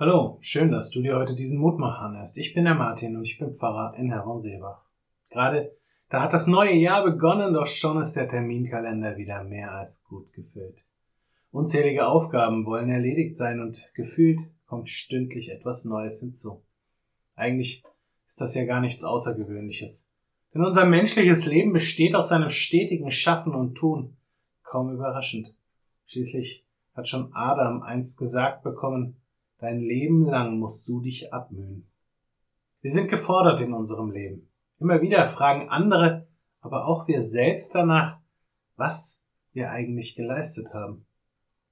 Hallo, schön, dass du dir heute diesen Mutmach anhörst. Ich bin der Martin und ich bin Pfarrer in Herrenseebach. Gerade da hat das neue Jahr begonnen, doch schon ist der Terminkalender wieder mehr als gut gefüllt. Unzählige Aufgaben wollen erledigt sein und gefühlt kommt stündlich etwas Neues hinzu. Eigentlich ist das ja gar nichts Außergewöhnliches. Denn unser menschliches Leben besteht aus einem stetigen Schaffen und Tun. Kaum überraschend. Schließlich hat schon Adam einst gesagt bekommen, Dein Leben lang musst du dich abmühen. Wir sind gefordert in unserem Leben. Immer wieder fragen andere, aber auch wir selbst danach, was wir eigentlich geleistet haben.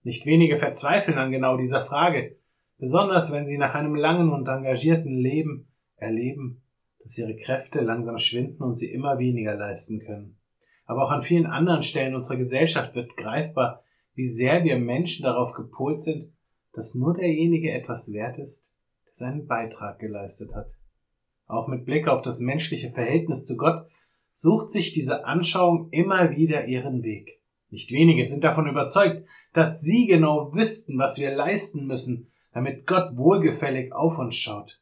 Nicht wenige verzweifeln an genau dieser Frage, besonders wenn sie nach einem langen und engagierten Leben erleben, dass ihre Kräfte langsam schwinden und sie immer weniger leisten können. Aber auch an vielen anderen Stellen unserer Gesellschaft wird greifbar, wie sehr wir Menschen darauf gepolt sind, dass nur derjenige etwas wert ist, der seinen Beitrag geleistet hat. Auch mit Blick auf das menschliche Verhältnis zu Gott sucht sich diese Anschauung immer wieder ihren Weg. Nicht wenige sind davon überzeugt, dass sie genau wüssten, was wir leisten müssen, damit Gott wohlgefällig auf uns schaut.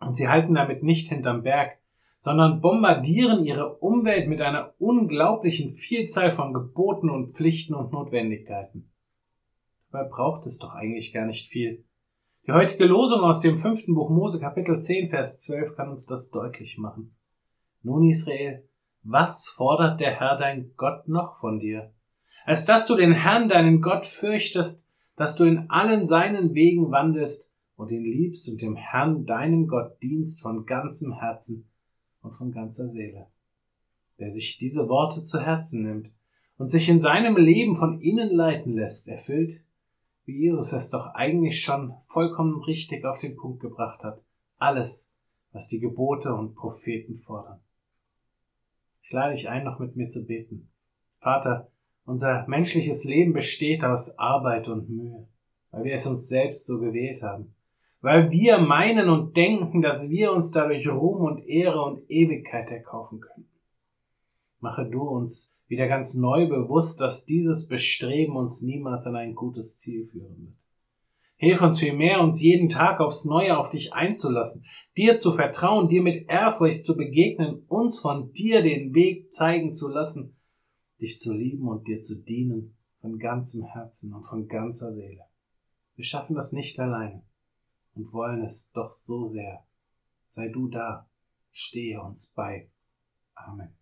Und sie halten damit nicht hinterm Berg, sondern bombardieren ihre Umwelt mit einer unglaublichen Vielzahl von Geboten und Pflichten und Notwendigkeiten. Dabei braucht es doch eigentlich gar nicht viel. Die heutige Losung aus dem fünften Buch Mose Kapitel 10 Vers 12 kann uns das deutlich machen. Nun Israel, was fordert der Herr dein Gott noch von dir? Als dass du den Herrn deinen Gott fürchtest, dass du in allen seinen Wegen wandelst und ihn liebst und dem Herrn deinem Gott dienst von ganzem Herzen und von ganzer Seele. Wer sich diese Worte zu Herzen nimmt und sich in seinem Leben von ihnen leiten lässt, erfüllt wie Jesus es doch eigentlich schon vollkommen richtig auf den Punkt gebracht hat. Alles, was die Gebote und Propheten fordern. Ich lade dich ein, noch mit mir zu beten. Vater, unser menschliches Leben besteht aus Arbeit und Mühe, weil wir es uns selbst so gewählt haben, weil wir meinen und denken, dass wir uns dadurch Ruhm und Ehre und Ewigkeit erkaufen können. Mache du uns wieder ganz neu bewusst, dass dieses Bestreben uns niemals an ein gutes Ziel führen wird. Hilf uns vielmehr, uns jeden Tag aufs Neue auf dich einzulassen, dir zu vertrauen, dir mit Ehrfurcht zu begegnen, uns von dir den Weg zeigen zu lassen, dich zu lieben und dir zu dienen von ganzem Herzen und von ganzer Seele. Wir schaffen das nicht alleine und wollen es doch so sehr. Sei du da, stehe uns bei. Amen.